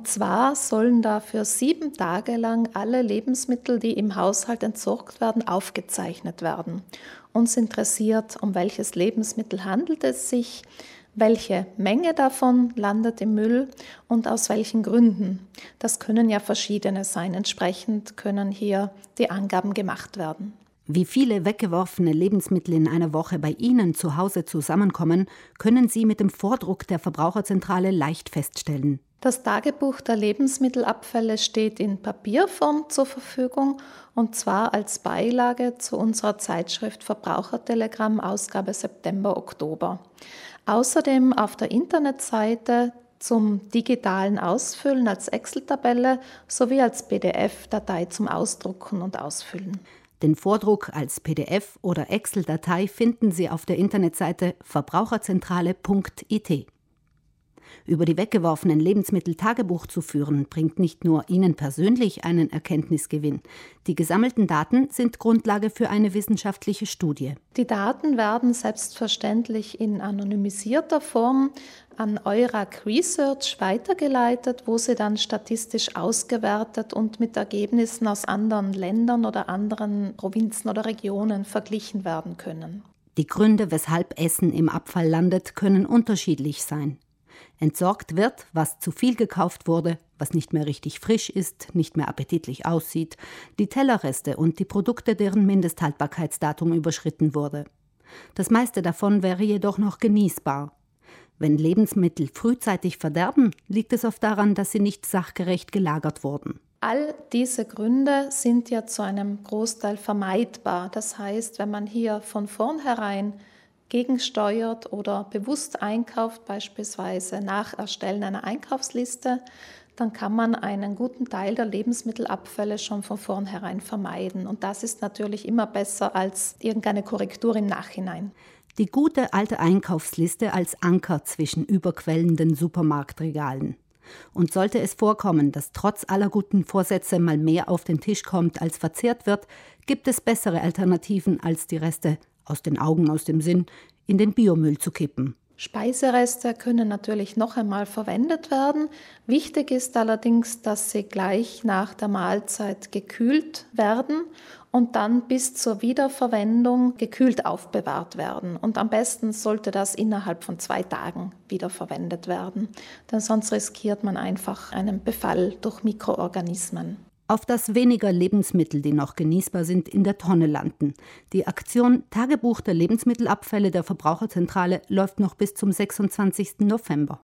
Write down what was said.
Und zwar sollen dafür sieben Tage lang alle Lebensmittel, die im Haushalt entsorgt werden, aufgezeichnet werden. Uns interessiert, um welches Lebensmittel handelt es sich, welche Menge davon landet im Müll und aus welchen Gründen. Das können ja verschiedene sein. Entsprechend können hier die Angaben gemacht werden. Wie viele weggeworfene Lebensmittel in einer Woche bei Ihnen zu Hause zusammenkommen, können Sie mit dem Vordruck der Verbraucherzentrale leicht feststellen. Das Tagebuch der Lebensmittelabfälle steht in Papierform zur Verfügung und zwar als Beilage zu unserer Zeitschrift Verbrauchertelegramm Ausgabe September-Oktober. Außerdem auf der Internetseite zum digitalen Ausfüllen als Excel-Tabelle sowie als PDF-Datei zum Ausdrucken und Ausfüllen. Den Vordruck als PDF oder Excel-Datei finden Sie auf der Internetseite verbraucherzentrale.it. Über die weggeworfenen Lebensmittel Tagebuch zu führen, bringt nicht nur Ihnen persönlich einen Erkenntnisgewinn. Die gesammelten Daten sind Grundlage für eine wissenschaftliche Studie. Die Daten werden selbstverständlich in anonymisierter Form an Eurac Research weitergeleitet, wo sie dann statistisch ausgewertet und mit Ergebnissen aus anderen Ländern oder anderen Provinzen oder Regionen verglichen werden können. Die Gründe, weshalb Essen im Abfall landet, können unterschiedlich sein. Entsorgt wird, was zu viel gekauft wurde, was nicht mehr richtig frisch ist, nicht mehr appetitlich aussieht, die Tellerreste und die Produkte, deren Mindesthaltbarkeitsdatum überschritten wurde. Das meiste davon wäre jedoch noch genießbar. Wenn Lebensmittel frühzeitig verderben, liegt es oft daran, dass sie nicht sachgerecht gelagert wurden. All diese Gründe sind ja zu einem Großteil vermeidbar. Das heißt, wenn man hier von vornherein gegensteuert oder bewusst einkauft, beispielsweise nach Erstellen einer Einkaufsliste, dann kann man einen guten Teil der Lebensmittelabfälle schon von vornherein vermeiden. Und das ist natürlich immer besser als irgendeine Korrektur im Nachhinein. Die gute alte Einkaufsliste als Anker zwischen überquellenden Supermarktregalen. Und sollte es vorkommen, dass trotz aller guten Vorsätze mal mehr auf den Tisch kommt, als verzehrt wird, gibt es bessere Alternativen als die Reste aus den Augen, aus dem Sinn, in den Biomüll zu kippen. Speisereste können natürlich noch einmal verwendet werden. Wichtig ist allerdings, dass sie gleich nach der Mahlzeit gekühlt werden und dann bis zur Wiederverwendung gekühlt aufbewahrt werden. Und am besten sollte das innerhalb von zwei Tagen wiederverwendet werden, denn sonst riskiert man einfach einen Befall durch Mikroorganismen auf dass weniger Lebensmittel, die noch genießbar sind, in der Tonne landen. Die Aktion Tagebuch der Lebensmittelabfälle der Verbraucherzentrale läuft noch bis zum 26. November.